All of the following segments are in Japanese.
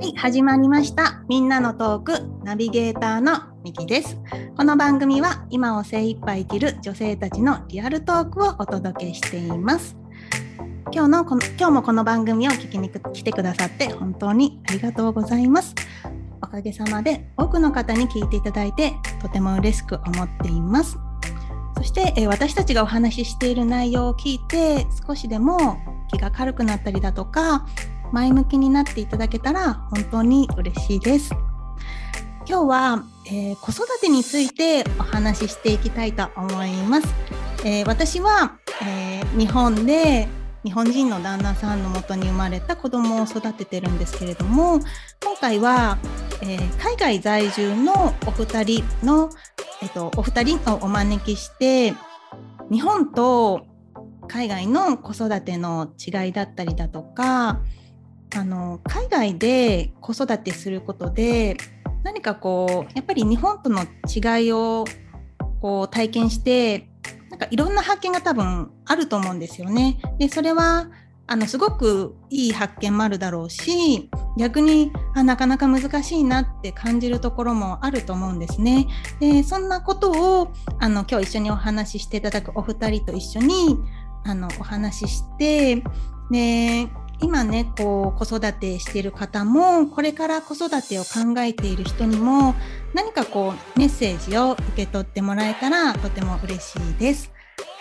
はい、始まりました。みんなのトークナビゲーターのみきです。この番組は今を精一杯生きる女性たちのリアルトークをお届けしています。今日のこの今日もこの番組を聞きに来てくださって本当にありがとうございます。おかげさまで多くの方に聞いていただいてとても嬉しく思っています。そして、え私たちがお話ししている内容を聞いて少しでも気が軽くなったりだとか前向きになっていただけたら本当に嬉しいです。今日は、えー、子育てについてお話ししていきたいと思います。えー、私は、えー、日本で日本人の旦那さんのもとに生まれた子供を育ててるんですけれども今回は、え海外在住のお二人の、えっと、お二人をお招きして日本と海外の子育ての違いだったりだとかあの海外で子育てすることで何かこうやっぱり日本との違いをこう体験してなんかいろんな発見が多分あると思うんですよね。でそれはあのすごくいい発見もあるだろうし逆にあなかなか難しいなって感じるところもあると思うんですね。でそんなことをあの今日一緒にお話ししていただくお二人と一緒にあのお話ししてで今ねこう子育てしている方もこれから子育てを考えている人にも何かこうメッセージを受け取ってもらえたらとても嬉しいです。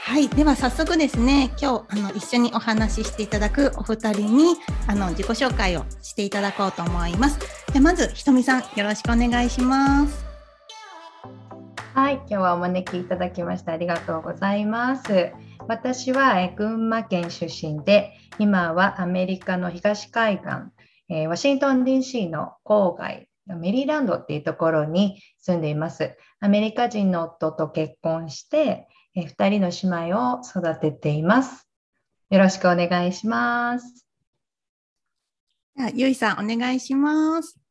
はい、では早速ですね今日あの一緒にお話ししていただくお二人にあの自己紹介をしていただこうと思います。でまずひとみさんよろしくお願いします。はい、今日はお招きいただきましてありがとうございます。私は群馬県出身で、今はアメリカの東海岸、えワシントン DC の郊外、メリーランドっていうところに住んでいます。アメリカ人の夫と結婚して、え2人の姉妹を育てています。よろしくお願いします。ゆいさん、お願いします。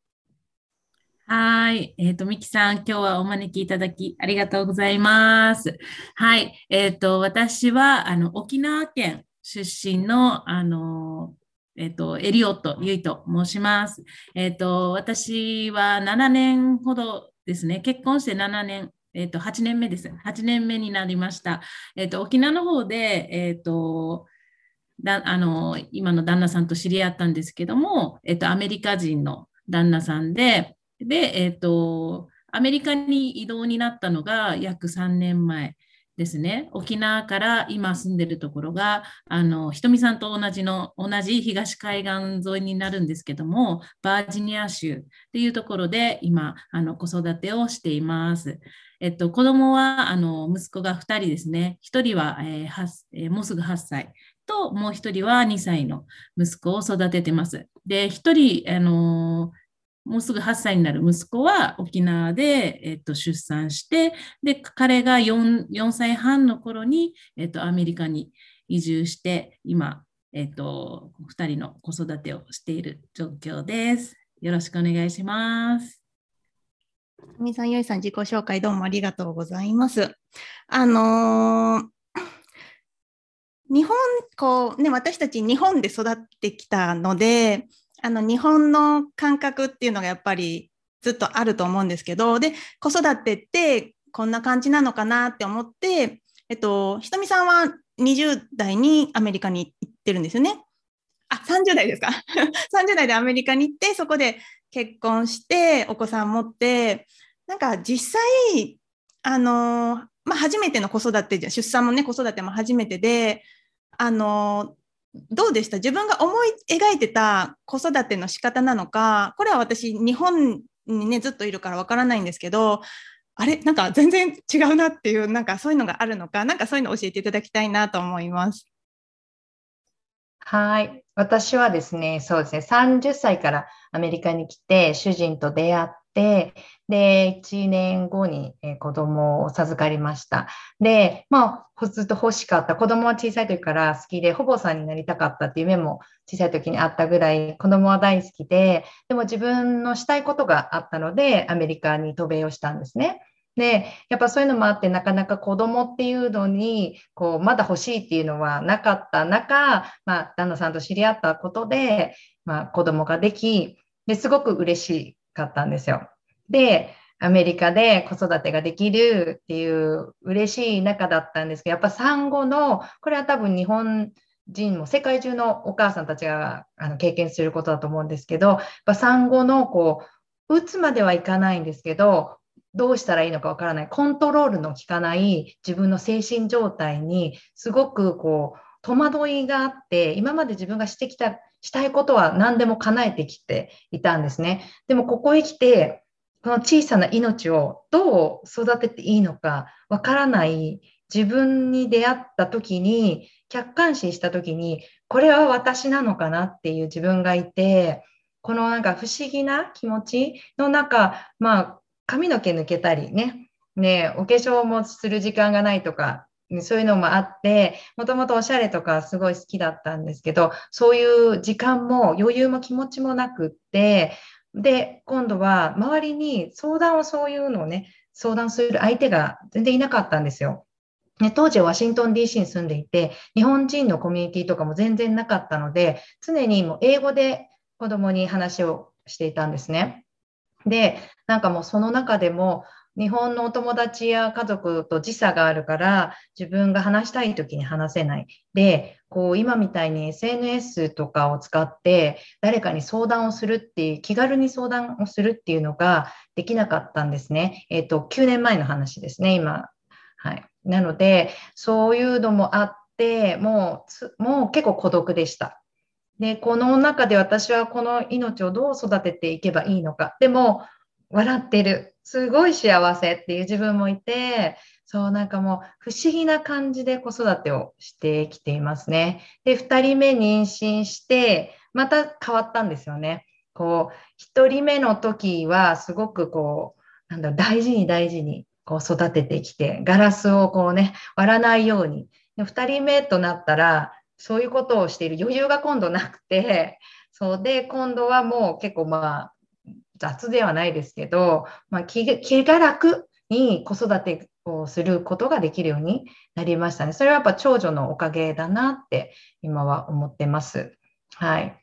はい。えっ、ー、と、ミキさん、今日はお招きいただきありがとうございます。はい。えっ、ー、と、私は、あの、沖縄県出身の、あの、えっ、ー、と、エリオット・ユイと申します。えっ、と、私は7年ほどですね、結婚して7年、えっ、と、8年目です。8年目になりました。えっ、と、沖縄の方で、えっ、と、だあの今の旦那さんと知り合ったんですけども、えっと、アメリカ人の旦那さんで、で、えっ、ー、と、アメリカに移動になったのが約3年前ですね。沖縄から今住んでるところが、あの、ひとみさんと同じの、同じ東海岸沿いになるんですけども、バージニア州っていうところで今、あの、子育てをしています。えっと、子供は、あの、息子が2人ですね。1人は、えーえー、もうすぐ8歳。と、もう1人は2歳の息子を育ててます。で、1人、あのもうすぐ8歳になる息子は沖縄で、えっと、出産して、で、彼が 4, 4歳半の頃に、えっと、アメリカに移住して、今、えっと、2人の子育てをしている状況です。よろしくお願いします。みさん、よいさん、自己紹介どうもありがとうございます。あのー、日本、こうね、私たち日本で育ってきたので、あの日本の感覚っていうのがやっぱりずっとあると思うんですけどで子育てってこんな感じなのかなって思って、えっと、ひとみさんは20代にアメリカに行ってるんですよね。あ、30代ですか ?30 代でアメリカに行って、そこで結婚して、お子さん持って、なんか実際、あの、まあ、初めての子育てじゃ、出産もね、子育ても初めてで、あの、どうでした？自分が思い描いてた子育ての仕方なのか？これは私日本にねずっといるからわからないんですけどあれ？なんか全然違うなっていうなんかそういうのがあるのか？なんかそういうの教えていただきたいなと思います。はい。私はですね、そうですね、30歳からアメリカに来て、主人と出会って、で、1年後に、子供を授かりました。で、まあ、ずっと欲しかった。子供は小さい時から好きで、ほぼさんになりたかったっていう夢も小さい時にあったぐらい、子供は大好きで、でも自分のしたいことがあったので、アメリカに渡米をしたんですね。で、やっぱそういうのもあって、なかなか子供っていうのに、こう、まだ欲しいっていうのはなかった中、まあ、旦那さんと知り合ったことで、まあ、子供ができ、ですごく嬉しいかったんですよ。で、アメリカで子育てができるっていう嬉しい中だったんですけど、やっぱ産後の、これは多分日本人も世界中のお母さんたちがあの経験することだと思うんですけど、やっぱ産後のこう、打つまではいかないんですけど、どうしたらいいのかわからない、コントロールの効かない自分の精神状態にすごくこう、戸惑いがあって、今まで自分がしてきた、したいことは何でも叶えてきていたんですね。でもここへ来て、この小さな命をどう育てていいのかわからない自分に出会った時に、客観視した時に、これは私なのかなっていう自分がいて、このなんか不思議な気持ちの中、まあ、髪の毛抜けたりね、ね、お化粧もする時間がないとか、そういうのもあって、もともとおしゃれとかすごい好きだったんですけど、そういう時間も余裕も気持ちもなくって、で、今度は周りに相談をそういうのをね、相談する相手が全然いなかったんですよ。ね、当時ワシントン DC に住んでいて、日本人のコミュニティとかも全然なかったので、常にもう英語で子供に話をしていたんですね。で、なんかもうその中でも、日本のお友達や家族と時差があるから、自分が話したい時に話せない。で、こう今みたいに SNS とかを使って誰かに相談をするっていう、気軽に相談をするっていうのができなかったんですね。えっ、ー、と、9年前の話ですね、今。はい。なので、そういうのもあって、もう、もう結構孤独でした。で、この中で私はこの命をどう育てていけばいいのか。でも、笑ってる。すごい幸せっていう自分もいて、そうなんかもう不思議な感じで子育てをしてきていますね。で、2人目妊娠して、また変わったんですよね。こう、1人目の時はすごくこう、なんだ、大事に大事にこう育ててきて、ガラスをこうね、割らないように。で2人目となったら、そういうことをしている余裕が今度なくて、そうで、今度はもう結構まあ、雑ではないですけど、まあ、気気が楽に子育てをすることができるようになりましたね。それはやっぱ長女のおかげだなって今は思ってます。はい。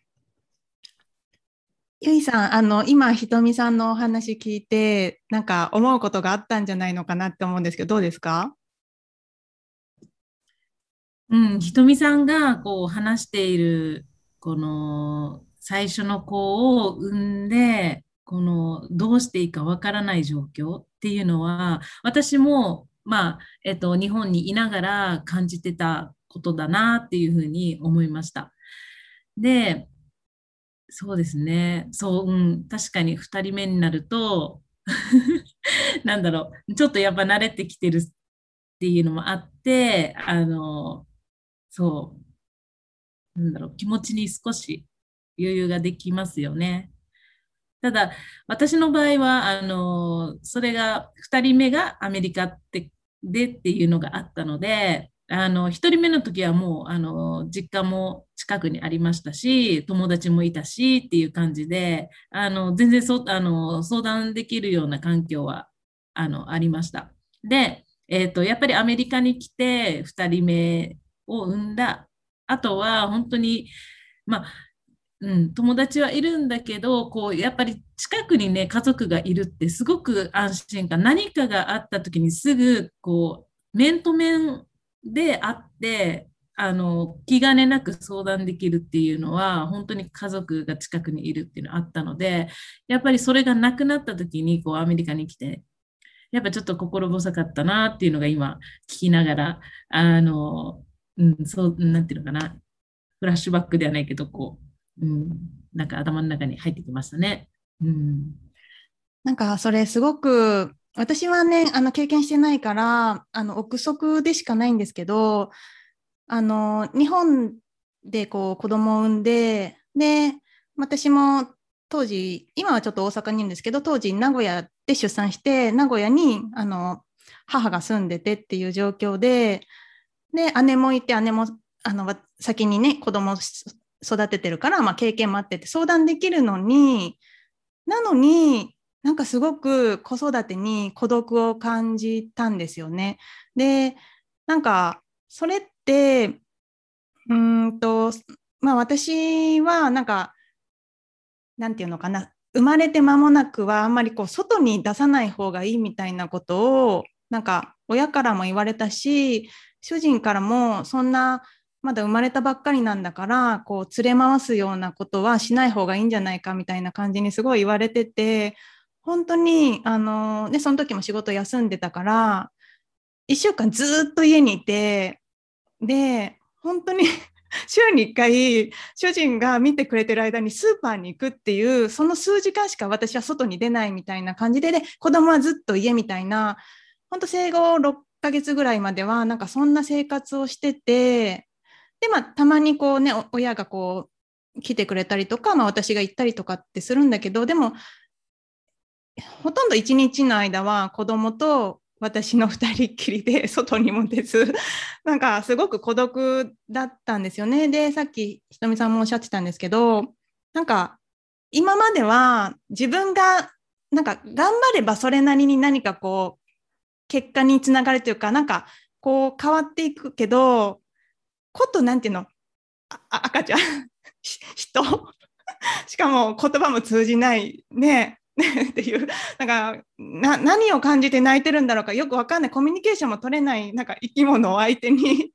ゆいさん、あの今、ひとみさんのお話聞いて、なんか思うことがあったんじゃないのかなって思うんですけど、どうですか？うん、ひとみさんがこう話している、この最初の子を産んで、このどうしていいかわからない状況っていうのは、私も、まあ、えっと、日本にいながら感じてたことだなっていうふうに思いました。で、そうですね。そう、うん、確かに2人目になると なんだろう、ちょっとやっぱ慣れてきてるっていうのもあって、あの、そう、なんだろう、気持ちに少し余裕ができますよね。ただ、私の場合は、あの、それが、2人目がアメリカってでっていうのがあったので、あの、1人目の時はもう、あの、実家も近くにありましたし、友達もいたしっていう感じで、あの、全然そ、あの、相談できるような環境は、あの、ありました。で、え、ー、と、やっぱりアメリカに来て2人目を産んだ後は、本当に、まあ、うん、友達はいるんだけどこうやっぱり近くにね家族がいるってすごく安心感何かがあった時にすぐこう面と面で会ってあの気兼ねなく相談できるっていうのは本当に家族が近くにいるっていうのがあったのでやっぱりそれがなくなった時にこうアメリカに来てやっぱちょっと心細かったなっていうのが今聞きながらあの、うん、そうなんていうのかな。フラッシュバックではないけどこううん、なんか頭の中に入ってきましたね。うん、なんかそれすごく私はねあの経験してないからあの憶測でしかないんですけどあの日本でこう子供を産んでで私も当時今はちょっと大阪にいるんですけど当時名古屋で出産して名古屋にあの母が住んでてっていう状況でで姉もいて姉もあの先にね子供育ててるから、まあ、経験もあってて相談できるのになのになんかすごく子育てに孤独を感じたんですよね。でなんかそれってうんとまあ私はなんかなんていうのかな生まれて間もなくはあんまりこう外に出さない方がいいみたいなことをなんか親からも言われたし主人からもそんなまだ生まれたばっかりなんだからこう連れ回すようなことはしない方がいいんじゃないかみたいな感じにすごい言われてて本当にあの、ね、その時も仕事休んでたから1週間ずっと家にいてで本当に 週に1回主人が見てくれてる間にスーパーに行くっていうその数時間しか私は外に出ないみたいな感じでで子供はずっと家みたいな本当生後6ヶ月ぐらいまではなんかそんな生活をしててでまあたまにこうね親がこう来てくれたりとか、まあ、私が行ったりとかってするんだけどでもほとんど一日の間は子供と私の2人っきりで外にも出ず なんかすごく孤独だったんですよね。でさっきひとみさんもおっしゃってたんですけどなんか今までは自分がなんか頑張ればそれなりに何かこう結果につながるというかなんかこう変わっていくけどことなんていうの？赤ちゃん？人？しかも言葉も通じないね。っていう。なんかな何を感じて泣いてるんだろうか。よくわかんない。コミュニケーションも取れない。なんか生き物を相手に。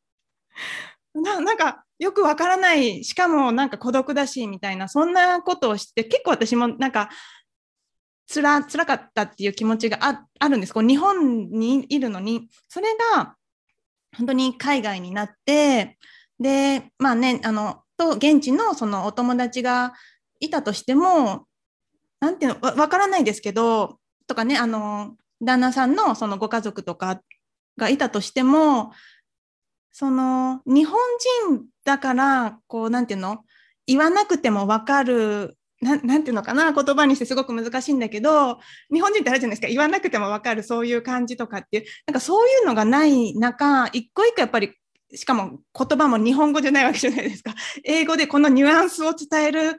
ななんかよくわからない。しかもなんか孤独だしみたいな。そんなことをして結構私もなんかつら辛かったっていう気持ちがああるんです。こう日本にいるのに。それが本当に海外になってでまあねあのと現地のそのお友達がいたとしてもなんていうのわからないですけどとかねあの旦那さんのそのご家族とかがいたとしてもその日本人だからこうなんていうの言わなくても分かるななんていうのかな言葉にしてすごく難しいんだけど日本人ってあるじゃないですか。言わなくても分かるそういう感じとかっていう。なんかそういうのがない中一個一個やっぱりしかも言葉も日本語じゃないわけじゃないですか。英語でこのニュアンスを伝える。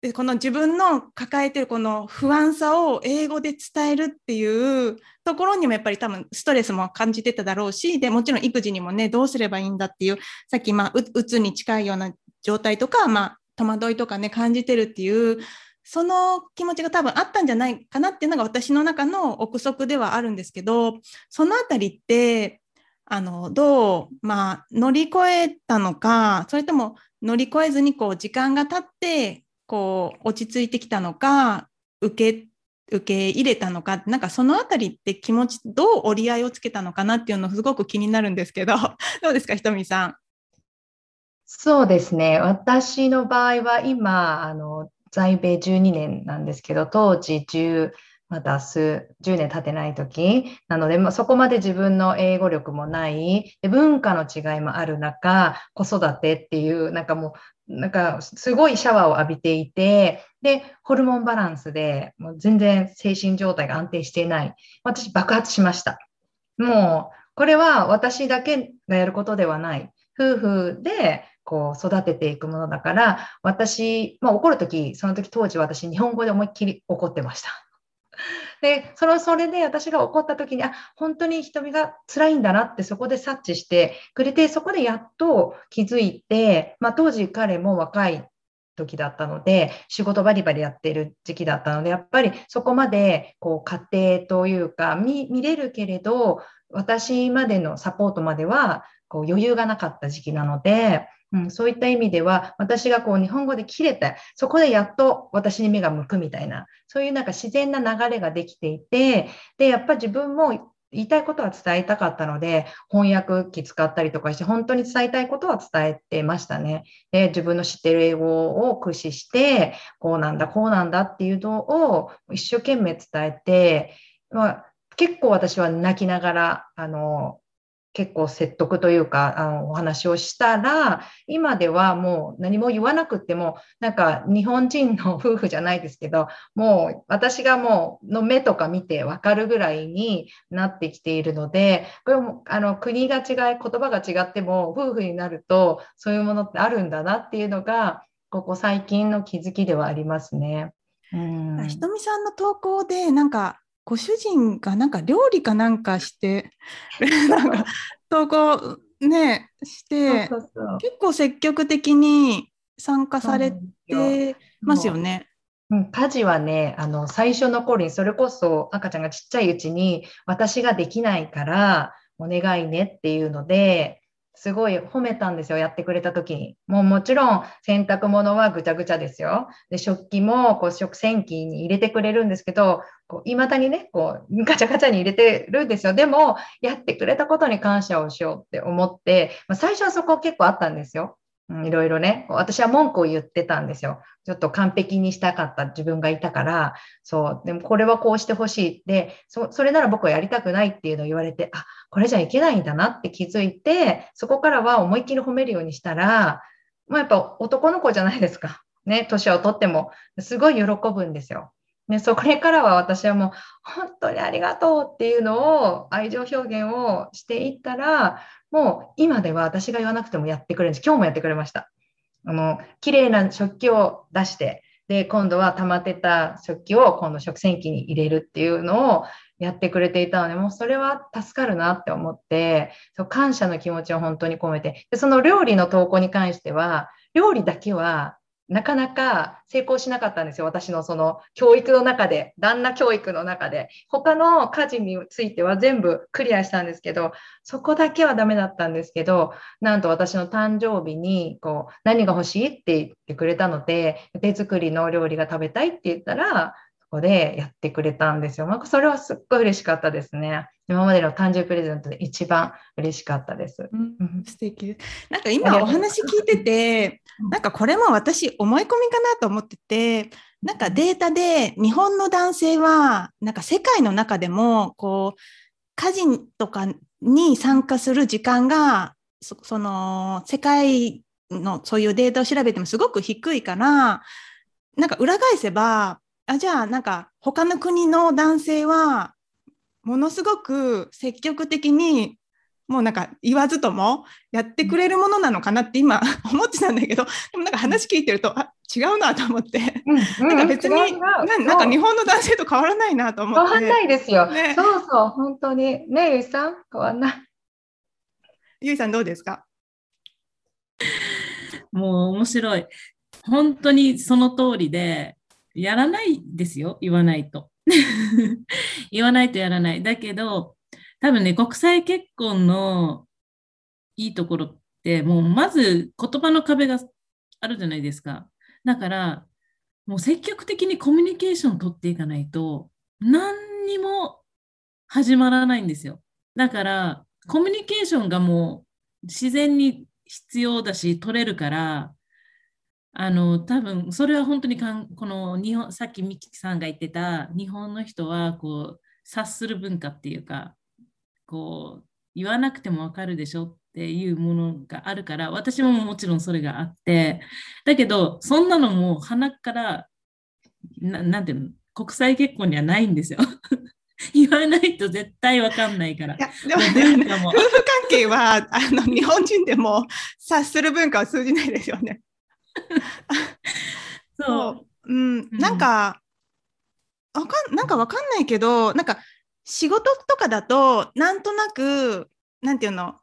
でこの自分の抱えてるこの不安さを英語で伝えるっていうところにもやっぱり多分ストレスも感じてただろうしでもちろん育児にもねどうすればいいんだっていうさっきまあうつに近いような状態とか、まあ、戸惑いとかね感じてるっていうその気持ちが多分あったんじゃないかなっていうのが私の中の憶測ではあるんですけどそのあたりってあのどう、まあ、乗り越えたのかそれとも乗り越えずにこう時間が経ってこう落ち着いてきたのか受け受け入れたのかなんかそのあたりって気持ちどう折り合いをつけたのかなっていうのすごく気になるんですけど どうですかひとみさん？そうですね。私の場合は今あの在米12年なんですけど当時10まだ数10年経てない時なので、まあ、そこまで自分の英語力もないで文化の違いもある中子育てっていうなんかもうなんかすごいシャワーを浴びていてでホルモンバランスでもう全然精神状態が安定していない。私爆発しました。もうこれは私だけがやることではない。夫婦でこう育てていくものだから私、まあ、怒る時その時当時私日本語で思いっきり怒ってました。でそのそれで私が怒った時にあ本当に瞳が辛いんだなってそこで察知してくれてそこでやっと気づいて、まあ、当時彼も若い時だったので仕事バリバリやってる時期だったのでやっぱりそこまでこう家庭というか見れるけれど私までのサポートまではこう余裕がなかった時期なのでうん、そういった意味では私がこう日本語で切れたそこでやっと私に目が向くみたいなそういうなんか自然な流れができていてでやっぱ自分も言いたいことは伝えたかったので翻訳機使ったりとかして本当に伝えたいことは伝えてましたね。で自分の知ってる英語を駆使してこうなんだこうなんだっていうのを一生懸命伝えて、まあ、結構私は泣きながらあの結構説得というかあのお話をしたら今ではもう何も言わなくてもなんか日本人の夫婦じゃないですけどもう私がもうの目とか見て分かるぐらいになってきているのでこれもあの国が違い言葉が違っても夫婦になるとそういうものってあるんだなっていうのがここ最近の気づきではありますね。うんひとみさんの投稿でなんかご主人がなんか料理かなんかして なんか投稿ねして結構積極的に参加されてますよね。うん、家事はね、あの、最初の頃に、それこそ赤ちゃんがちっちゃいうちに、私ができないから、お願いねっていうので、すごい褒めたんですよ、やってくれた時に。もうもちろん、洗濯物はぐちゃぐちゃですよ。で、食器も、こう、食洗機に入れてくれるんですけど、こう、未だにね、こう、ガチャガチャに入れてるんですよ。でも、やってくれたことに感謝をしようって思って、まあ、最初はそこ結構あったんですよ。いろいろね、私は文句を言ってたんですよ。ちょっと完璧にしたかった自分がいたから、そう、でもこれはこうしてほしいで、そそれなら僕はやりたくないっていうのを言われて、あ、これじゃいけないんだなって気づいて、そこからは思いっきり褒めるようにしたら、まあ、やっぱ男の子じゃないですか。ね、年を取っても、すごい喜ぶんですよ。ね、それからは私はもう、本当にありがとうっていうのを、愛情表現をしていったら、もう今では私が言わなくてもやってくれるんです。今日もやってくれました。あの、綺麗な食器を出して、で、今度は溜まってた食器を今度食洗機に入れるっていうのをやってくれていたので、もうそれは助かるなって思って、そう感謝の気持ちを本当に込めて、で、その料理の投稿に関しては、料理だけはなかなか成功しなかったんですよ。私のその教育の中で、旦那教育の中で。他の家事については全部クリアしたんですけど、そこだけはダメだったんですけど、なんと私の誕生日に、こう、何が欲しいって言ってくれたので、手作りの料理が食べたいって言ったら、こでやってくれたんですよ。なんかそれはすっごい嬉しかったですね。今までの誕生日プレゼントで一番嬉しかったです。うん素敵なんか今お話聞いててなんかこれも私思い込みかなと思っててなんかデータで日本の男性はなんか世界の中でもこう家事とかに参加する時間がそその世界のそういうデータを調べてもすごく低いからなんか裏返せばあじゃあなんか他の国の男性はものすごく積極的にもうなんか言わずともやってくれるものなのかなって今 思ってたんだけどでもなんか話聞いてるとあ違うなと思ってうん、なんか別に違う違うななんか日本の男性と変わらないなと思って変わんないですよ。ねそうそう、本当に。ねえ、ゆいさん、変わんない。ゆいさんどうですか？もう面白い。本当にその通りで、やらないですよ、言わないと。言わないとやらない。だけど、多分ね、国際結婚のいいところって、もうまず言葉の壁があるじゃないですか。だから、もう積極的にコミュニケーション取っていかないと、何にも始まらないんですよ。だから、コミュニケーションがもう自然に必要だし、取れるから、あの、多分、それは本当にかん、この日本、さっきミキさんが言ってた、日本の人は、こう、察する文化っていうか、こう、言わなくてもわかるでしょっていうものがあるから、私ももちろんそれがあって、だけど、そんなのも鼻から、ななんていうの、国際結婚にはないんですよ。言わないと絶対わかんないからでも夫婦関係はあの日本人でも察する文化は通じないですよね。そう。うん、なんか、わかん、なんかわかんないけど、なんか仕事とかだと、なんとなく、なんていうの、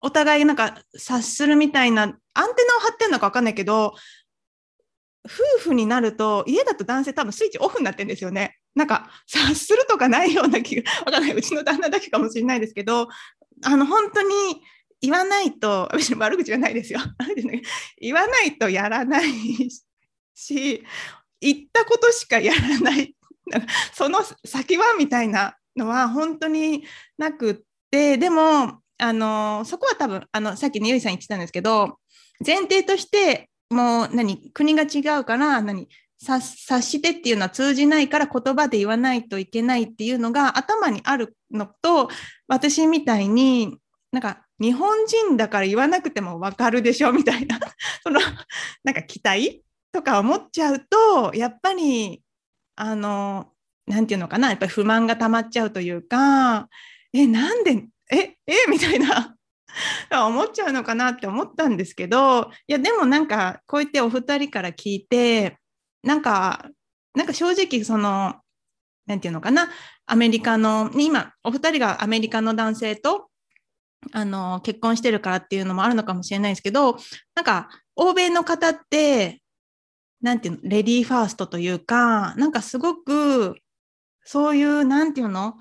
お互いなんか察するみたいな、アンテナを張ってるのかわかんないけど、夫婦になると、家だと男性多分スイッチオフになってるんですよね。なんか察するとかないような気が、わかんない。うちの旦那だけかもしれないですけど、あの、本当に言わないと、別 に悪口じゃないですよ。言わないとやらないし、言ったことしかやらない、その先はみたいなのは本当になくって、でも、あのそこは多分あのさっきねゆいさん言ってたんですけど前提としてもう何国が違うから何察してっていうのは通じないから言葉で言わないといけないっていうのが頭にあるのと私みたいになんか日本人だから言わなくても分かるでしょみたいな。そのなんか期待とか思っちゃうとやっぱりあのなんていうのかなやっぱり不満が溜まっちゃうというかえなんでええみたいな。思っちゃうのかなって思ったんですけどいやでもなんかこうやってお二人から聞いてなんかなんか正直その、なんていうのかな、アメリカの、今、お二人がアメリカの男性と、あの、結婚してるからっていうのもあるのかもしれないですけど、なんか、欧米の方って、なんていうの、レディーファーストというか、なんかすごく、そういう、なんていうの、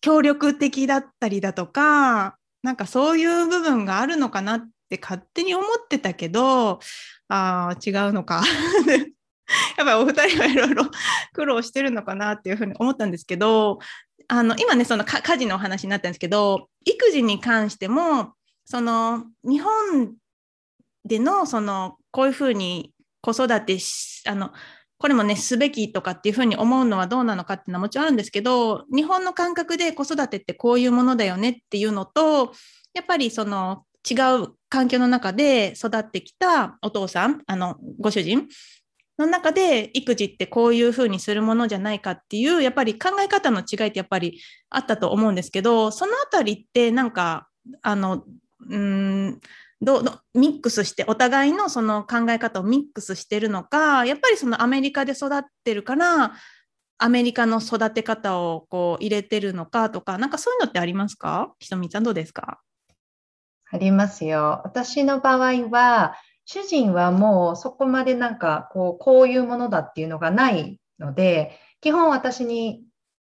協力的だったりだとか、なんかそういう部分があるのかなって勝手に思ってたけど、ああ、違うのか。やっぱりお二人はいろいろ苦労してるのかなっていうふうに思ったんですけど、あの今ね、その家事のお話になったんですけど、育児に関しても、その日本でのそのこういうふうに子育てあのこれもねすべきとかっていうふうに思うのはどうなのかっていうのはもちろんあるんですけど日本の感覚で子育てってこういうものだよねっていうのとやっぱりその違う環境の中で育ってきたお父さんあのご主人の中で育児ってこういうふうにするものじゃないかっていうやっぱり考え方の違いってやっぱりあったと思うんですけどそのあたりってなんかあのうんどどミックスしてお互いのその考え方をミックスしてるのかやっぱりそのアメリカで育ってるからアメリカの育て方をこう入れてるのかとかなんかそういうのってありますか？ひとみさんどうですか？ありますよ。私の場合は主人はもうそこまでなんかこうこういうものだっていうのがないので基本私に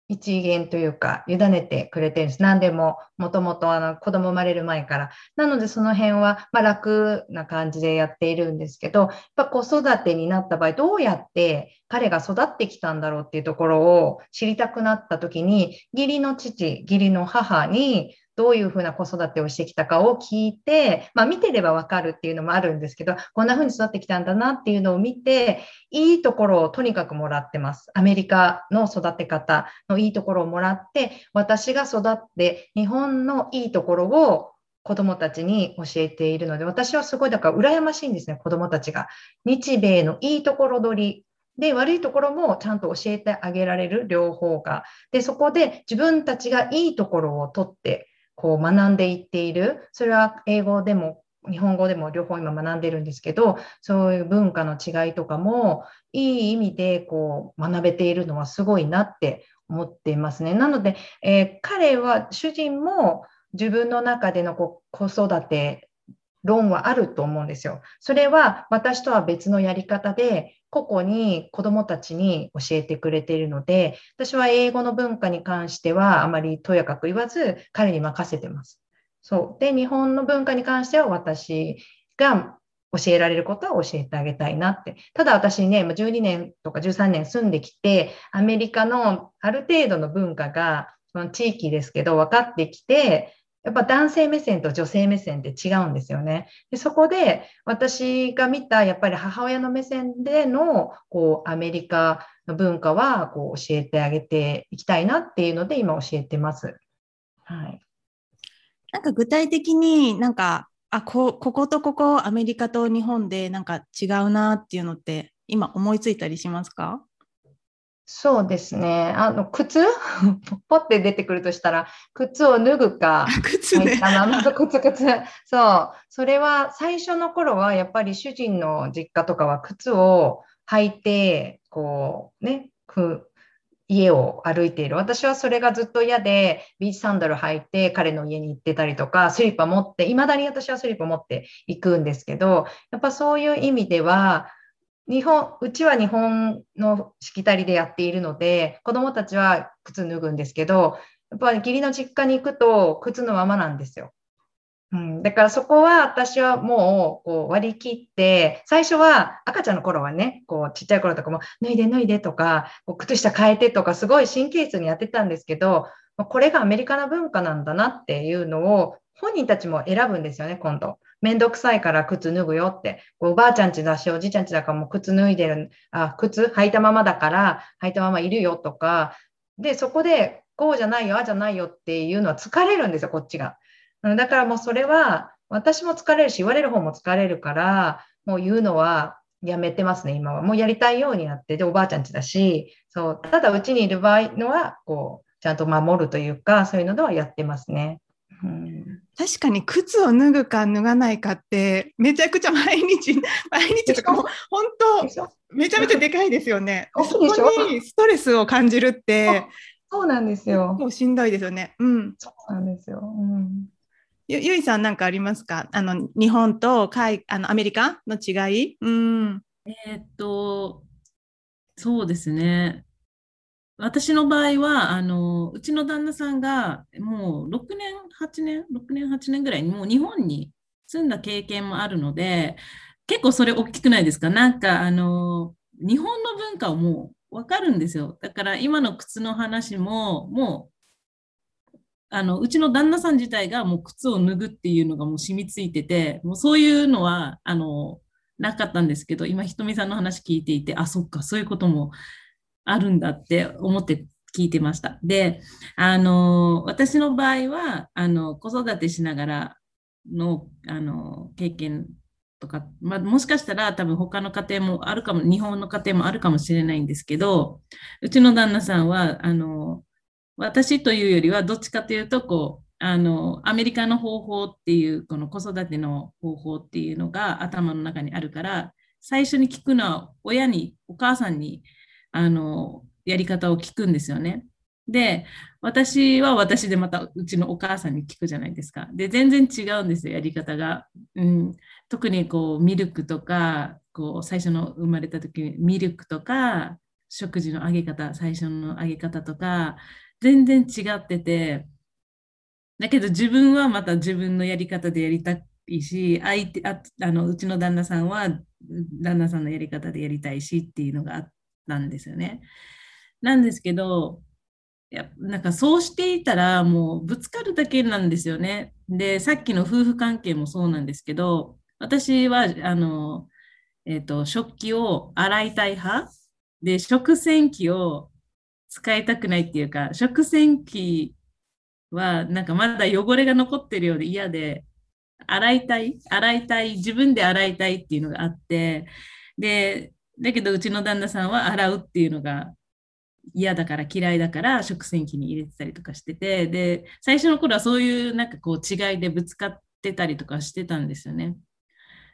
一元というか委ねてくれてるんです。何でももともとあの子供生まれる前から。なのでその辺はま楽な感じでやっているんですけど、やっぱ子育てになった場合どうやって彼が育ってきたんだろうっていうところを知りたくなった時に義理の父、義理の母にどういうふうな子育てをしてきたかを聞いて、まあ、見てればわかるっていうのもあるんですけど、こんなふうに育ってきたんだなっていうのを見て、いいところをとにかくもらってます。アメリカの育て方のいいところをもらって、私が育って日本のいいところを子供たちに教えているので、私はすごいだから羨ましいんですね、子供たちが。日米のいいところ取り。で、悪いところもちゃんと教えてあげられる両方が。で、そこで自分たちがいいところを取ってこう学んでいっている。それは英語でも日本語でも両方今学んでるんですけど、そういう文化の違いとかもいい意味でこう学べているのはすごいなって思っていますね。なので、えー、彼は主人も自分の中でのこう子育て論はあると思うんですよ。それは私とは別のやり方で個々に子どもたちに教えてくれているので、私は英語の文化に関してはあまりとやかく言わず、彼に任せてます。そう。で、日本の文化に関しては私が教えられることは教えてあげたいなって。ただ私ね、12年とか13年住んできて、アメリカのある程度の文化が、その地域ですけど分かってきて、やっぱ男性目線と女性目線って違うんですよね。でそこで私が見たやっぱり母親の目線でのこうアメリカの文化はこう教えてあげていきたいなっていうので今教えてます。はい、なんか具体的になんかあここことここアメリカと日本でなんか違うなっていうのって今思いついたりしますか？そうですね。あの、靴？ポって出てくるとしたら、靴を脱ぐか、靴ね。靴、靴。そう。それは最初の頃は、やっぱり主人の実家とかは靴を履いて、こう、ね、家を歩いている。私はそれがずっと嫌で、ビーチサンダル履いて彼の家に行ってたりとか、スリッパ持って、いまだに私はスリッパ持って行くんですけど、やっぱそういう意味では、日本、うちは日本のしきたりでやっているので、子供たちは靴脱ぐんですけど、やっぱり義理の実家に行くと靴のままなんですよ。うん、だからそこは私はもうこう割り切って、最初は赤ちゃんの頃はね、こうちっちゃい頃とかも脱いで脱いでとか、こう靴下変えてとかすごい神経質にやってたんですけど、これがアメリカの文化なんだなっていうのを本人たちも選ぶんですよね、今度。めんどくさいから靴脱ぐよって。おばあちゃんちだし、おじいちゃんちだからもう靴脱いでる、あ、靴履いたままだから履いたままいるよとか。で、そこでこうじゃないよ、ああじゃないよっていうのは疲れるんですよ、こっちが。だからもうそれは私も疲れるし、言われる方も疲れるから、もう言うのはやめてますね、今は。もうやりたいようになって、で、おばあちゃんちだし、そう、ただうちにいる場合のは、こう、ちゃんと守るというか、そういうのではやってますね。うん確かに靴を脱ぐか脱がないかってめちゃくちゃ毎日毎日とかもう本当めちゃめちゃでかいですよね。そこにストレスを感じるってそうなんですよ。結構しんどいですよね。うん。そうなんですよ。うんゆゆいさん何かありますか？あの日本と海あのアメリカの違い、うん、えー、っとそうですね私の場合はあのうちの旦那さんがもう6年8年6年8年ぐらいにもう日本に住んだ経験もあるので結構それ大きくないですか？なんかあの日本の文化をもう分かるんですよ。だから今の靴の話ももうあのうちの旦那さん自体がもう靴を脱ぐっていうのがもう染みついててもうそういうのはあのなかったんですけど今ひとみさんの話聞いていてあそっかそういうこともあるんだって思って聞いてました。であの私の場合はあの子育てしながらのあの経験とか、まあ、もしかしたら多分他の家庭もあるかも日本の家庭もあるかもしれないんですけどうちの旦那さんはあの私というよりはどっちかというとこうあのアメリカの方法っていうこの子育ての方法っていうのが頭の中にあるから最初に聞くのは親にお母さんにあのやり方を聞くんですよね。で私は私でまたうちのお母さんに聞くじゃないですか。で全然違うんですよやり方が。うん、特にこうミルクとかこう最初の生まれた時にミルクとか食事のあげ方最初のあげ方とか全然違ってて、だけど自分はまた自分のやり方でやりたいし、相手ああのうちの旦那さんは旦那さんのやり方でやりたいしっていうのがあってたんですよね。なんですけど、いやなんかそうしていたらもうぶつかるだけなんですよね。で、さっきの夫婦関係もそうなんですけど、私はあの、えーと食器を洗いたい派で食洗機を使いたくないっていうか、食洗機はなんかまだ汚れが残ってるようで嫌で、洗いたい、洗いたい、自分で洗いたいっていうのがあって、で、だけどうちの旦那さんは洗うっていうのが嫌だから嫌いだから食洗機に入れてたりとかしてて、で、最初の頃はそういうなんかこう違いでぶつかってたりとかしてたんですよね。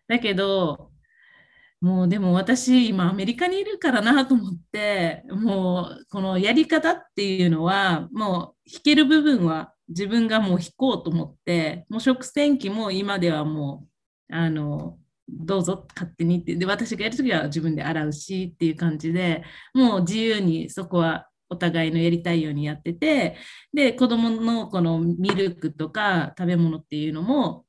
だけど、もうでも私今アメリカにいるからなと思ってもうこのやり方っていうのはもう弾ける部分は自分がもう弾こうと思ってもう食洗機も今ではもうあのどうぞ勝手にって。で私がやるときは自分で洗うしっていう感じでもう自由にそこはお互いのやりたいようにやっててで子供のこのミルクとか食べ物っていうのも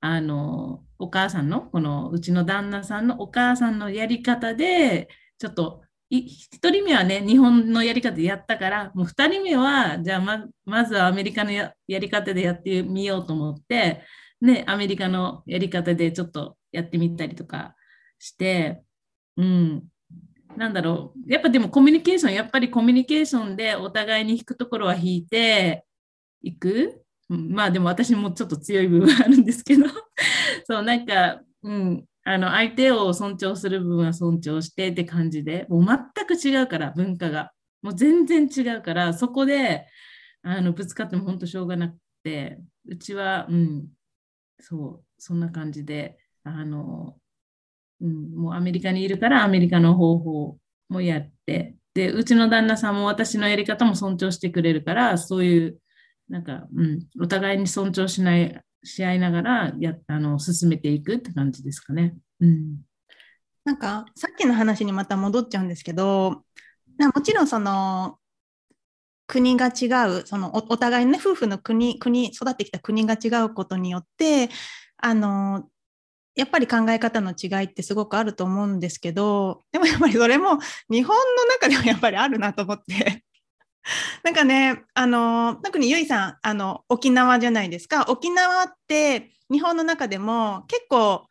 あのお母さんの、このうちの旦那さんのお母さんのやり方で、ちょっと、1人目はね、日本のやり方でやったから、もう2人目は、じゃあままずはアメリカのやり方でやってみようと思って、ね、アメリカのやり方でちょっとやってみたりとかして、うん、なんだろう、やっぱでもコミュニケーション、やっぱりコミュニケーションでお互いに引くところは引いていく。うん。まあでも私もちょっと強い部分あるんですけど。そうなんか、うん、あの相手を尊重する部分は尊重してって感じで。もう全く違うから文化が。もう全然違うからそこであのぶつかっても本当しょうがなくて。うちは、うん、そうそんな感じで。あの、うん、もうアメリカにいるからアメリカの方法もやってでうちの旦那さんも私のやり方も尊重してくれるからそういうなんか、うん、お互いに尊重しないし合いながらやあの進めていくって感じですかね。うん、なんかさっきの話にまた戻っちゃうんですけどもちろんその国が違うそのお互いの、ね、夫婦の国国育ってきた国が違うことによってあのやっぱり考え方の違いってすごくあると思うんですけどでもやっぱりそれも日本の中ではやっぱりあるなと思って なんかね、あの特にゆいさんあの沖縄じゃないですか沖縄って日本の中でも結構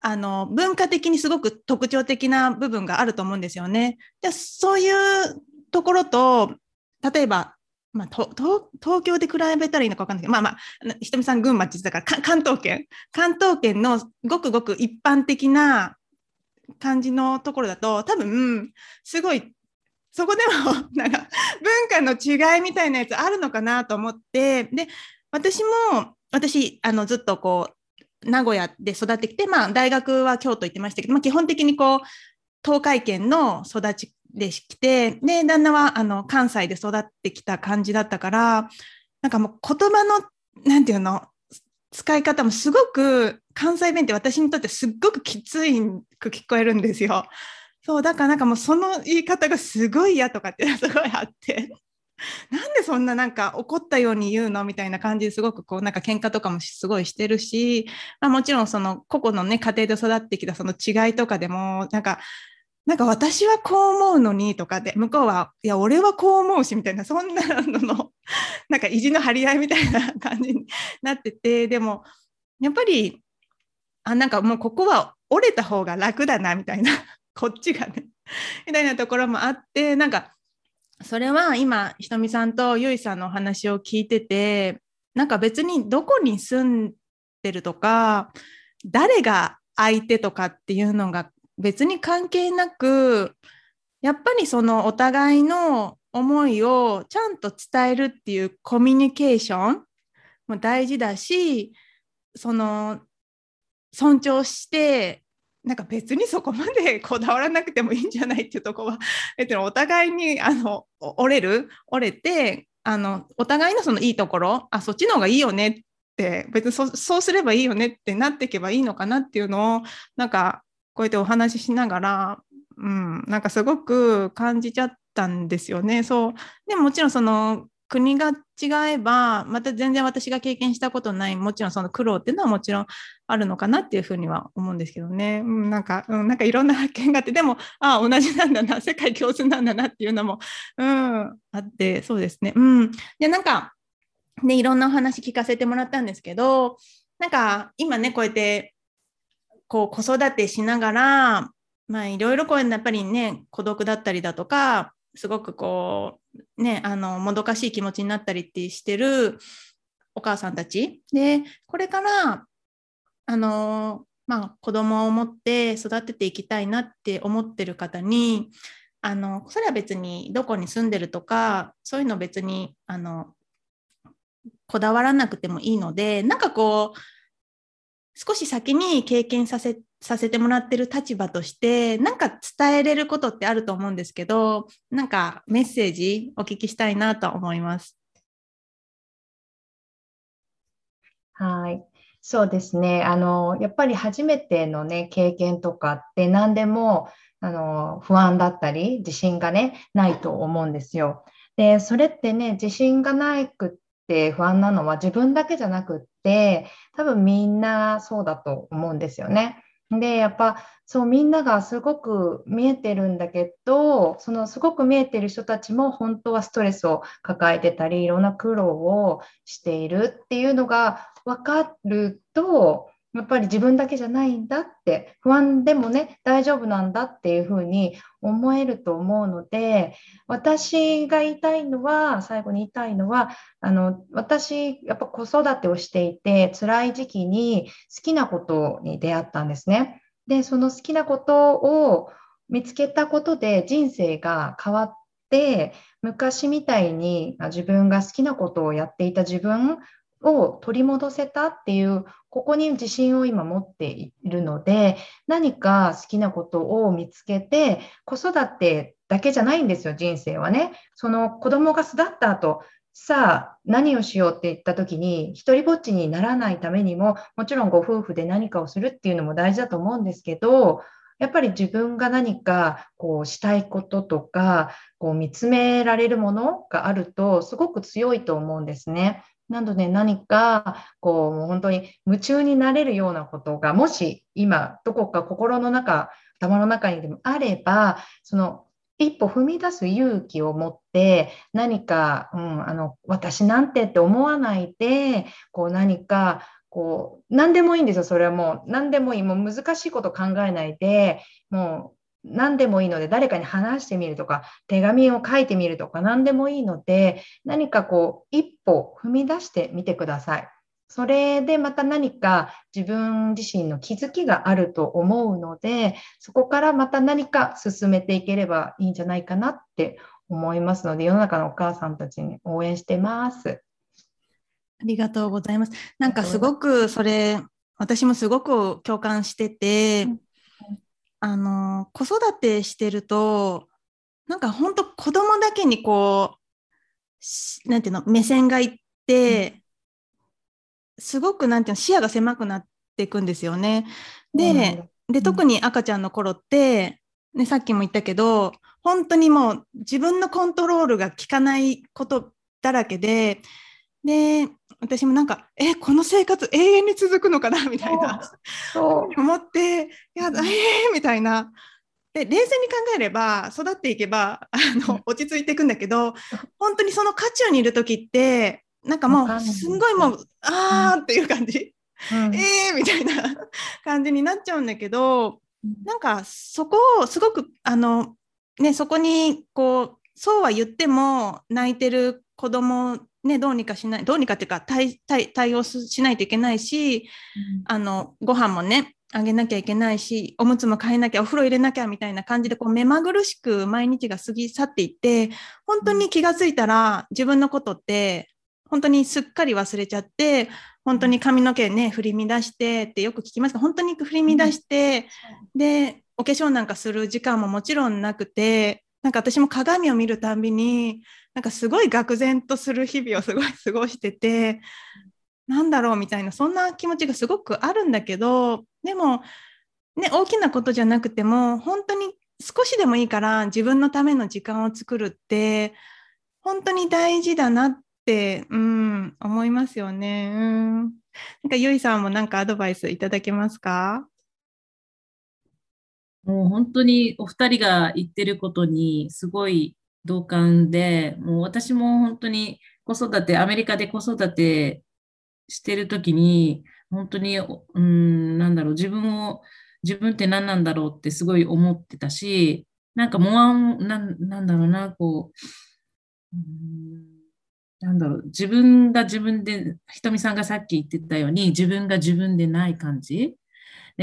あの文化的にすごく特徴的な部分があると思うんですよね。でそういうところと例えば、まあ、東京で比べたらいいのか分かんないけどまあまあひとみさん群馬って言ってたから関東圏。関東圏のごくごく一般的な感じのところだと多分すごいそこでも なんか文化の違いみたいなやつあるのかなと思ってで私も私あのずっとこう名古屋で育ってきて、まあ、大学は京都行ってましたけど、まあ、基本的にこう東海圏の育ちできてで旦那はあの関西で育ってきた感じだったからなんかもう言葉のなんていうの使い方もすごく関西弁って私にとってすっごくきついく聞こえるんですよ。そうだからなんかもうその言い方がすごい嫌とかって すごいあってなんでそんななんか怒ったように言うのみたいな感じですごくこうなんか喧嘩とかもすごいしてるし、まあ、もちろんその個々のね家庭で育ってきたその違いとかでもなんかなんか私はこう思うのにとかで向こうはいや俺はこう思うしみたいなそんなのの なんか意地の張り合いみたいな感じになっててでもやっぱりあなんかもうここは折れた方が楽だなみたいなこっちがねみたいなところもあってなんかそれは今ひとみさんとゆいさんのお話を聞いててなんか別にどこに住んでるとか誰が相手とかっていうのが別に関係なくやっぱりそのお互いの思いをちゃんと伝えるっていうコミュニケーションも大事だしその尊重してなんか別にそこまでこだわらなくてもいいんじゃないっていうとこは 別にお互いにあの折れる折れてあのお互いのそのいいところあそっちの方がいいよねって別にそうすればいいよねってなっていけばいいのかなっていうのをなんかこうやってお話ししながら、うん、なんかすごく感じちゃったんですよね。そうでもちろんその国が違えば、また全然私が経験したことない、もちろんその苦労っていうのはもちろんあるのかなっていうふうには思うんですけどね。うん、なんか、うん、なんかいろんな発見があって、でも、ああ、同じなんだな、世界共通なんだなっていうのも、うん、あって、そうですね。うん。で、なんか、ね、いろんなお話聞かせてもらったんですけど、なんか今ね、こうやって、こう子育てしながら、まあいろいろこうやっぱりね、孤独だったりだとか、すごくこう、ね、あの、もどかしい気持ちになったりってしてるお母さんたち。で、これから、あの、まあ、子供を持って育てていきたいなって思ってる方に、あの、それは別にどこに住んでるとか、そういうの別に、あの、こだわらなくてもいいので、なんかこう、少し先に経験させさせてもらってる立場としてなんか伝えれることってあると思うんですけどなんかメッセージお聞きしたいなと思います。はいそうですねあのやっぱり初めての、ね、経験とかって何でもあの不安だったり自信が、ね、ないと思うんですよ。でそれってね自信がなくって不安なのは自分だけじゃなくって多分みんなそうだと思うんですよね。で、やっぱそうみんながすごく見えてるんだけど、そのすごく見えてる人たちも本当はストレスを抱えてたり、いろんな苦労をしているっていうのが分かると、やっぱり自分だけじゃないんだって、不安でもね、大丈夫なんだっていうふうに思えると思うので、私が言いたいのは、最後に言いたいのは、あの私、やっぱ子育てをしていて、辛い時期に好きなことに出会ったんですね。で、その好きなことを見つけたことで人生が変わって、昔みたいに自分が好きなことをやっていた自分を取り戻せたっていうここに自信を今持っているので何か好きなことを見つけて子育てだけじゃないんですよ人生はねその子供が巣立った後さあ何をしようって言った時に一人ぼっちにならないためにももちろんご夫婦で何かをするっていうのも大事だと思うんですけどやっぱり自分が何かこうしたいこととかこう見つめられるものがあるとすごく強いと思うんですね。なので何かこう本当に夢中になれるようなことがもし今どこか心の中頭の中にでもあればその一歩踏み出す勇気を持って何か、うん、あの私なんてって思わないでこう何かこう何でもいいんですよそれはもう。何でもいいもう難しいこと考えないでもう何でもいいので誰かに話してみるとか手紙を書いてみるとか何でもいいので何かこう一歩踏み出してみてください。それでまた何か自分自身の気づきがあると思うのでそこからまた何か進めていければいいんじゃないかなって思いますので世の中のお母さんたちに応援してます。ありがとうございます。なんかすごくそれ、私もすごく共感してて、うん、あの、子育てしてると、なんか本当子供だけにこう、なんていうの、目線がいって、うん、すごくなんていうの、視野が狭くなっていくんですよね。で、で、特に赤ちゃんの頃って、ね、さっきも言ったけど、本当にもう自分のコントロールが効かないことだらけで、で、私もなんか、え、この生活永遠に続くのかな？みたいな、思って、いや、えー、みたいな。で、冷静に考えれば、育っていけば、あの、落ち着いていくんだけど、本当にその渦中にいる時って、なんかもう、すんごいもう、あーっていう感じ。うん、えーみたいな 感じになっちゃうんだけど、なんかそこをすごくあのねそこにこうそうは言っても泣いてる子供ね、どうにかしない、どうにかっていうか対対対応しないといけないし、うん、あのご飯もね、あげなきゃいけないし、おむつも変えなきゃ、お風呂入れなきゃみたいな感じで、こう目まぐるしく毎日が過ぎ去っていって、本当に気がついたら自分のことって、本当にすっかり忘れちゃって、本当に髪の毛ね、振り乱してってよく聞きますが、本当に振り乱して、うん、で、お化粧なんかする時間ももちろんなくて、なんか私も鏡を見るたびに、なんかすごい愕然とする日々をすごい過ごしてて、なんだろうみたいな、そんな気持ちがすごくあるんだけど、でも、ね、大きなことじゃなくても、本当に少しでもいいから自分のための時間を作るって、本当に大事だなって、うん、思いますよね。うん。なんか、ゆいさんもなんかアドバイスいただけますか？もう本当にお二人が言ってることにすごい同感で、もう私も本当に子育て、アメリカで子育てしてるときに、本当に、うん、なんだろう、自分を、自分って何なんだろうってすごい思ってたし、なんかもわん、なん、なんだろうな、こう、うん、なんだろう、自分が自分で、ひとみさんがさっき言ってたように、自分が自分でない感じ。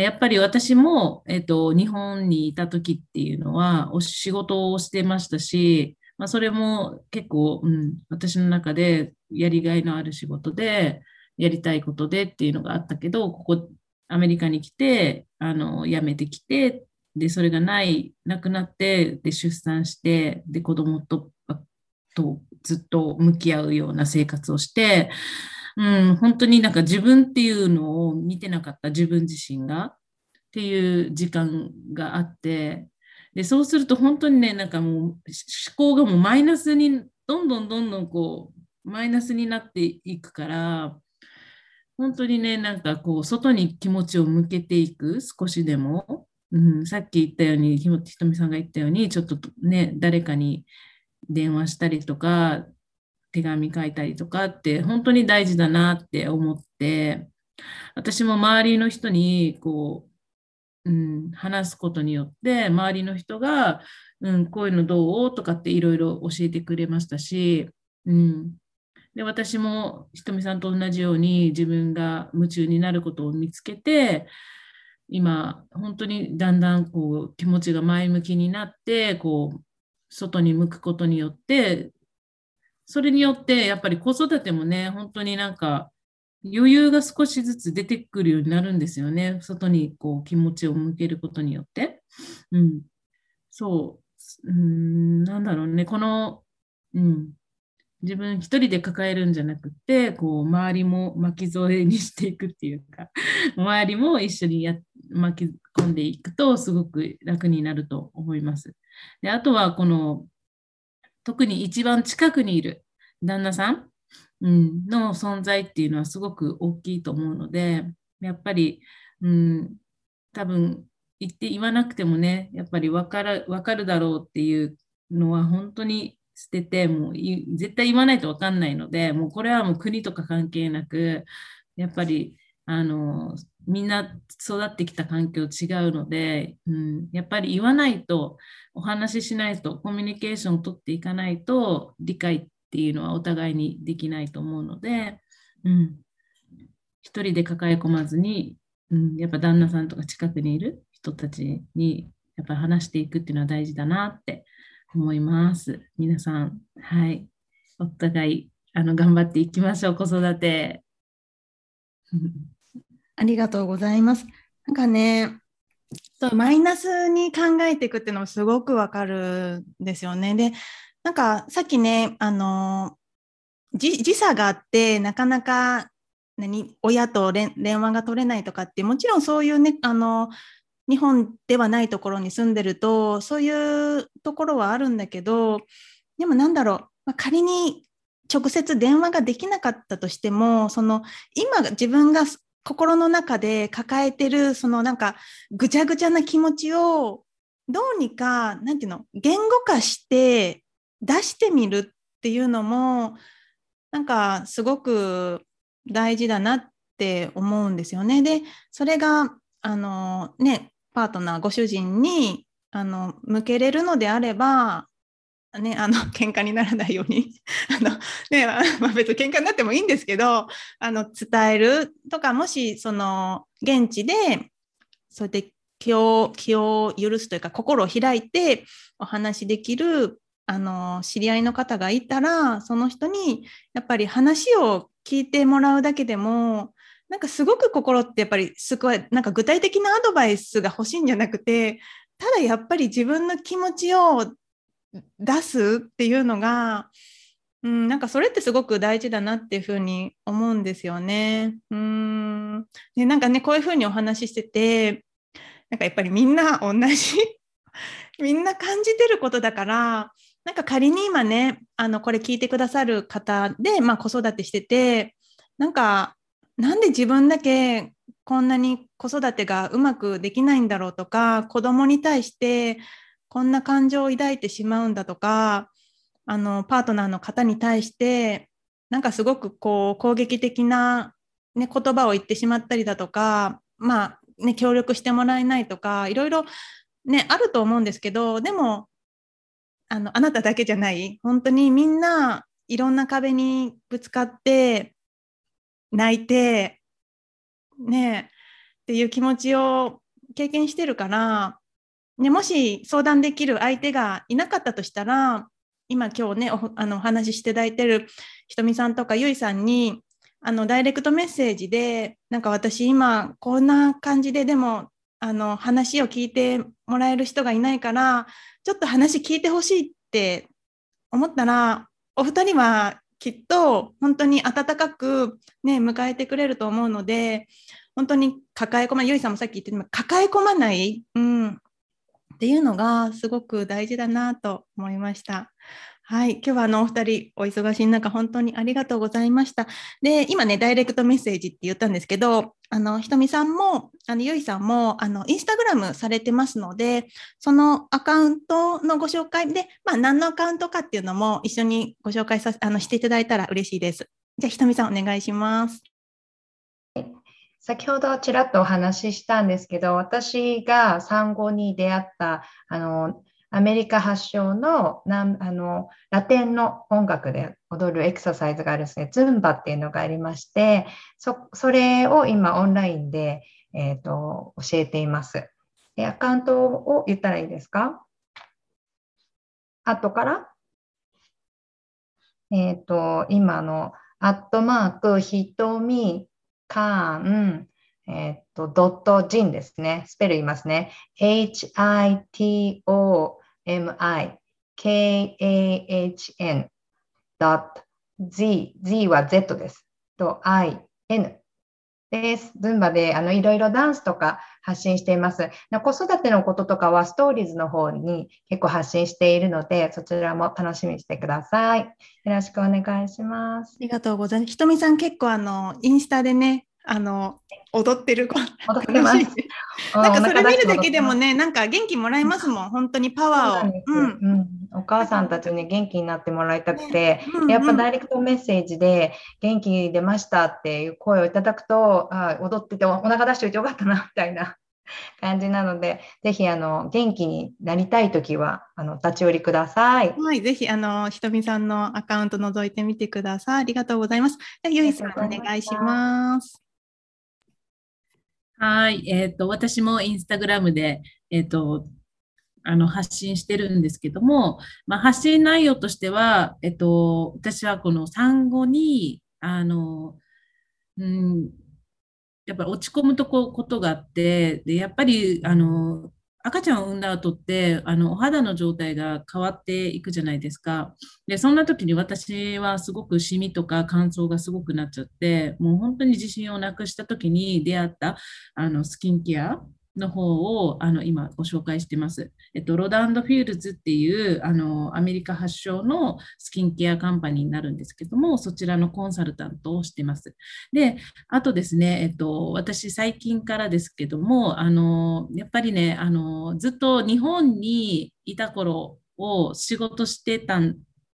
やっぱり私も、えっと、日本にいた時っていうのは、お仕事をしてましたし、まあ、それも結構、うん、私の中でやりがいのある仕事で、やりたいことでっていうのがあったけど、ここ、アメリカに来て、あの、辞めてきて、で、それがない、なくなって、で、出産して、で、子供と、とずっと向き合うような生活をして、うん、本当になんか自分っていうのを見てなかった自分自身がっていう時間があって、で、そうすると本当にね、なんかもう思考がもうマイナスに、どんどんどんどんこう、マイナスになっていくから、本当にね、なんかこう、外に気持ちを向けていく、少しでも。うん、さっき言ったように、ひとみさんが言ったように、ちょっとね、誰かに電話したりとか、手紙書いたりとかって本当に大事だなって思って私も周りの人にこう、うん、話すことによって周りの人が、うん、こういうのどうとかっていろいろ教えてくれましたし、うん、で私もひとみさんと同じように自分が夢中になることを見つけて今本当にだんだんこう気持ちが前向きになってこう外に向くことによってそれによって、やっぱり子育てもね、本当になんか、余裕が少しずつ出てくるようになるんですよね。外にこう気持ちを向けることによって。うん。そう。うん、なんだろうね。この、うん。自分一人で抱えるんじゃなくて、こう、周りも巻き添えにしていくっていうか、周りも一緒にや巻き込んでいくと、すごく楽になると思います。であとは、この、特に一番近くにいる旦那さん、うん、の存在っていうのはすごく大きいと思うので、やっぱり、うん、多分言って言わなくてもね、やっぱり分かる分かるだろうっていうのは本当に捨てて、もう絶対言わないと分かんないので、もうこれはもう国とか関係なく、やっぱりあのみんな育ってきた環境違うので、うん、やっぱり言わないとお話ししないとコミュニケーションを取っていかないと理解っていうのはお互いにできないと思うので、うん、一人で抱え込まずに、うん、やっぱ旦那さんとか近くにいる人たちにやっぱり話していくっていうのは大事だなって思います。皆さん、はい、お互いあの頑張っていきましょう、子育て。ありがとうございます。なんかね、そうマイナスに考えていくっていうのもすごくわかるんですよね。で、なんかさっきね、あの、時差があって、なかなか何親と連話が取れないとかって、もちろんそういうね、あの、日本ではないところに住んでると、そういうところはあるんだけど、でもなんだろう、まあ、仮に直接電話ができなかったとしても、その今自分が心の中で抱えてる、そのなんかぐちゃぐちゃな気持ちをどうにか、なんていうの、言語化して出してみるっていうのも、なんかすごく大事だなって思うんですよね。で、それが、あのね、パートナー、ご主人にあの向けれるのであれば、ね、あの 喧嘩にならないように。あの、ねまあ、別に喧嘩になってもいいんですけどあの伝えるとかもしその現地でそうやって気を気を許すというか心を開いてお話しできるあの知り合いの方がいたらその人にやっぱり話を聞いてもらうだけでもなんかすごく心ってやっぱりすごいなんか具体的なアドバイスが欲しいんじゃなくてただやっぱり自分の気持ちを出すっていうのが、うん、なんかそれってすごく大事だなっていうふうに思うんですよね。うんでなんかねこういうふうにお話ししててなんかやっぱりみんな同じ みんな感じてることだからなんか仮に今ねあのこれ聞いてくださる方で、まあ、子育てしててなんかなんで自分だけこんなに子育てがうまくできないんだろうとか子供に対してこんな感情を抱いてしまうんだとかあのパートナーの方に対してなんかすごくこう攻撃的な、ね、言葉を言ってしまったりだとかまあね協力してもらえないとかいろいろねあると思うんですけどでもあのあなただけじゃない。本当にみんないろんな壁にぶつかって泣いてねっていう気持ちを経験してるからね、もし相談できる相手がいなかったとしたら、今今日ね、おあのお話ししていただいてるひとみさんとかゆいさんに、あのダイレクトメッセージで、なんか私今こんな感じで、でもあの話を聞いてもらえる人がいないから、ちょっと話聞いてほしいって思ったら、お二人はきっと本当に温かく、ね、迎えてくれると思うので、本当に抱え込まない、ゆいさんもさっき言ってた抱え込まない、うん、っていうのがすごく大事だなと思いました。はい、今日はあのお二人お忙しい中本当にありがとうございました。で、今ねダイレクトメッセージって言ったんですけど、あのひとみさんもあのゆいさんもあのインスタグラムされてますので、そのアカウントのご紹介で、まあ何のアカウントかっていうのも一緒にご紹介さあのしていただいたら嬉しいです。じゃあひとみさんお願いします。先ほどちらっとお話ししたんですけど、私が産後に出会ったあのアメリカ発祥のあのラテンの音楽で踊るエクササイズがあるんですね、ズンバっていうのがありまして、そそれを今オンラインで、えーと、教えています。で。アカウントを言ったらいいですか？後から？えっ、ー、と、今のアットマークひとみカーン、えっと、ドットジンですね。スペル言いますね。h-i-t-o-m-i k-a-h-n ドット z, z は z です。と i, n です。ズンバであのいろいろダンスとか発信しています。子育てのこととかはストーリーズの方に結構発信しているので、そちらも楽しみにしてください。よろしくお願いします。ありがとうございます。ひとみさん結構あのインスタでね、あの踊ってる子踊ってます。なんかそれ見るだけでもね、なんか元気もらえますもん、本当にパワーを。うん、うん、お母さんたちに元気になってもらいたくて、うんうん、やっぱダイレクトメッセージで元気出ましたっていう声をいただくと、あ踊っててお腹出しておいてよかったなみたいな。感じなので、ぜひあの元気になりたいときはあの立ち寄りください。はい、ぜひあのひとみさんのアカウント覗いてみてください。ありがとうございます。ゆいさんお願いします。はい、えっ、ー、と、私もインスタグラムで、えっ、ー、と、あの発信してるんですけども、まあ、発信内容としては、えっと、私はこの産後にあの、うん、やっぱり落ち込むとこことがあってでやっぱりあの赤ちゃんを産んだ後ってあのお肌の状態が変わっていくじゃないですか。でそんな時に私はすごくシミとか乾燥がすごくなっちゃってもう本当に自信をなくした時に出会ったあのスキンケアの方をあの今ご紹介してます。えっと、ロダンドフィールズっていうあのアメリカ発祥のスキンケアカンパニーになるんですけども、そちらのコンサルタントをしてます。で、あとですね、えっと、私最近からですけども、あのやっぱりねあの、ずっと日本にいた頃を仕事してたん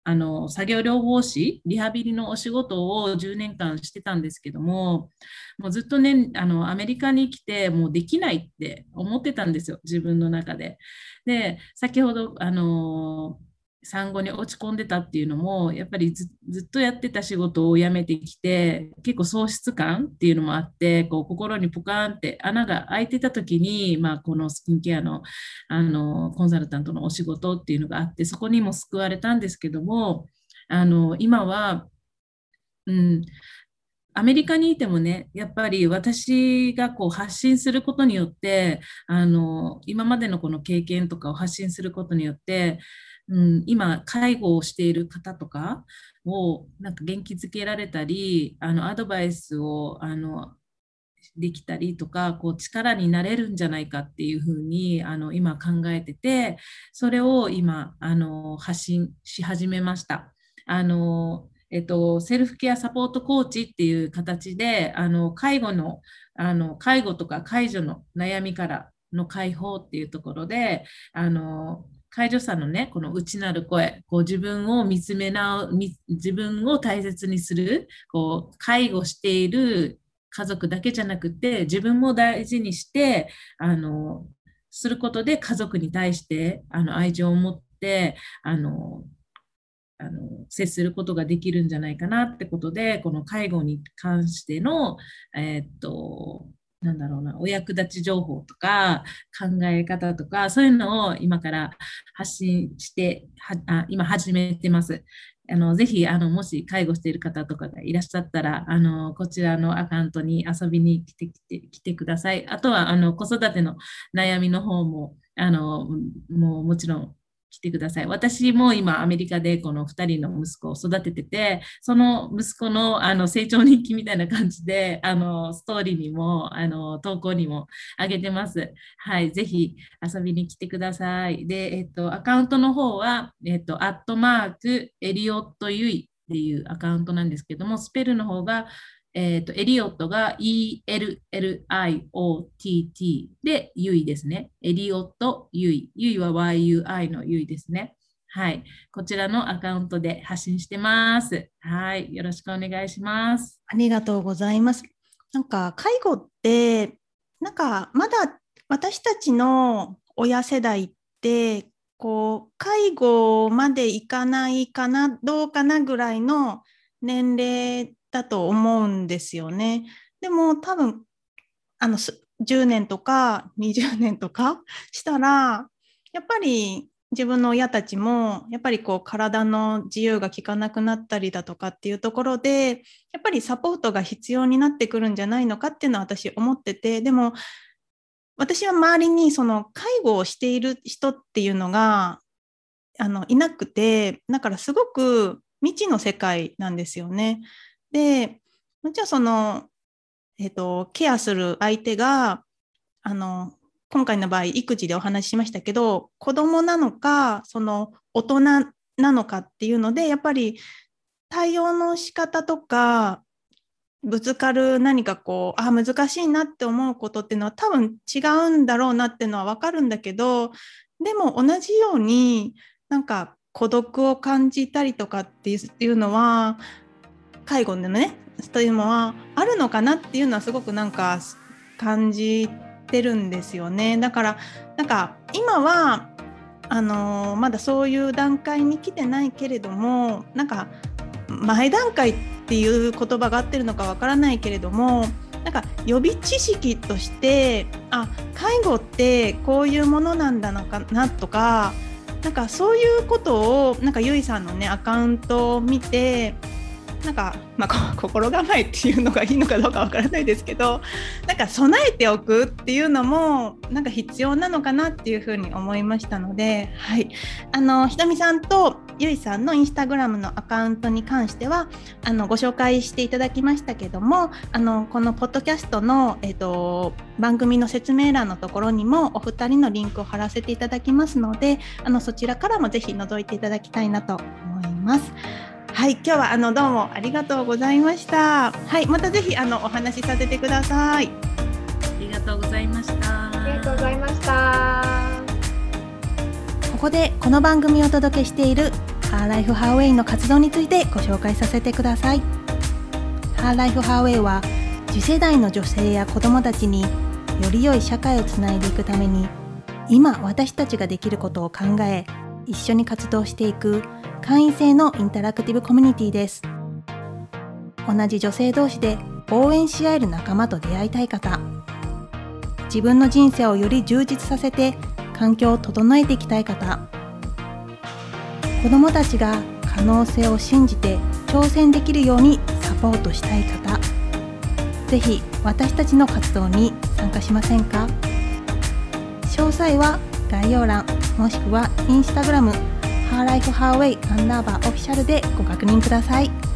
あの作業療法士、リハビリのお仕事を10年間してたんですけども、もうずっとね、あのアメリカに来て、もうできないって思ってたんですよ、自分の中で。で、先ほど、あの産後に落ち込んでたっていうのもやっぱりずっとやってた仕事を辞めてきて結構喪失感っていうのもあってこう心にポカーンって穴が開いてた時に、まあ、このスキンケアのあのコンサルタントのお仕事っていうのがあってそこにも救われたんですけどもあの今は、うん、アメリカにいてもね、やっぱり私がこう発信することによって、あの今までのこの経験とかを発信することによって、うん、今、介護をしている方とかをなんか元気づけられたり、あのアドバイスをあのできたりとかこう力になれるんじゃないかっていうふうにあの今考えててそれを今あの発信し始めました。あのえっと、セルフケアサポートコーチっていう形であの介護のあの介護とか介助の悩みからの解放っていうところであの介助者のね、この内なる声、こう自分を見つめな自分を大切にする、こう介護している家族だけじゃなくて、自分も大事にして、あの、することで家族に対してあの愛情を持って、あの、あの接することができるんじゃないかなってことで、この介護に関しての、えー、っと、なんだろうな、お役立ち情報とか考え方とか、そういうのを今から発信してはあ、今始めてます。あのぜひあの、もし介護している方とかがいらっしゃったら、あのこちらのアカウントに遊びに来て来て来てください。あとはあの子育ての悩みの方もあのもうもちろん来てください。私も今アメリカでこの2人の息子を育ててて、その息子のあの成長日記みたいな感じで、あのストーリーにもあの投稿にも上げてます。はい、ぜひ遊びに来てください。で、えっと、アカウントの方は、えっと、アットマークエリオットユイっていうアカウントなんですけども、スペルの方がえっ、ー、と、エリオットが ELLIOTT で、ユイですね。エリオットユイ。ユイは YUI のユイですね。はい。こちらのアカウントで発信してます。はい。よろしくお願いします。ありがとうございます。なんか、介護って、なんか、まだ私たちの親世代って、こう、介護までいかないかな、どうかなぐらいの年齢だと思うんですよね。でも多分あの10年とか20年とかしたらやっぱり自分の親たちもやっぱりこう体の自由が利かなくなったりだとかっていうところでやっぱりサポートが必要になってくるんじゃないのかっていうのは私思っててでも私は周りにその介護をしている人っていうのがあのいなくてだからすごく未知の世界なんですよね。で、もちろんその、えっ、ー、と、ケアする相手が、あの、今回の場合、育児でお話ししましたけど、子供なのか、その大人なのかっていうので、やっぱり対応の仕方とか、ぶつかる何かこう、あ、難しいなって思うことっていうのは多分違うんだろうなっていうのはわかるんだけど、でも同じようになんか孤独を感じたりとかっていうのは介護でねというのはあるのかなっていうのはすごくなんか感じてるんですよね。だからなんか今はあのまだそういう段階に来てないけれどもなんか前段階っていう言葉が合ってるのかわからないけれどもなんか予備知識としてあ介護ってこういうものなんだのかなとかなんかそういうことをなんかゆいさんのねアカウントを見てなんか、まあ、心構えっていうのがいいのかどうかわからないですけどなんか備えておくっていうのもなんか必要なのかなっていうふうに思いましたので、はい、あのひとみさんとゆいさんのインスタグラムのアカウントに関してはあのご紹介していただきましたけどもあのこのポッドキャストの、えーと、番組の説明欄のところにもお二人のリンクを貼らせていただきますのであのそちらからもぜひ覗いていただきたいなと思います。はい、今日はあのどうもありがとうございました。はい、またぜひあのお話しさせてください。ありがとうございました。ありがとうございました。ここでこの番組をお届けしているハーライフハーウェイの活動についてご紹介させてください。ハーライフハーウェイは次世代の女性や子どもたちにより良い社会をつないでいくために今私たちができることを考え一緒に活動していく会員制のインタラクティブコミュニティです。同じ女性同士で応援し合える仲間と出会いたい方。自分の人生をより充実させて環境を整えていきたい方。子どもたちが可能性を信じて挑戦できるようにサポートしたい方。ぜひ私たちの活動に参加しませんか？詳細は概要欄もしくはインスタグラムハーライフハーウェイアンダーバーオフィシャルでご確認ください。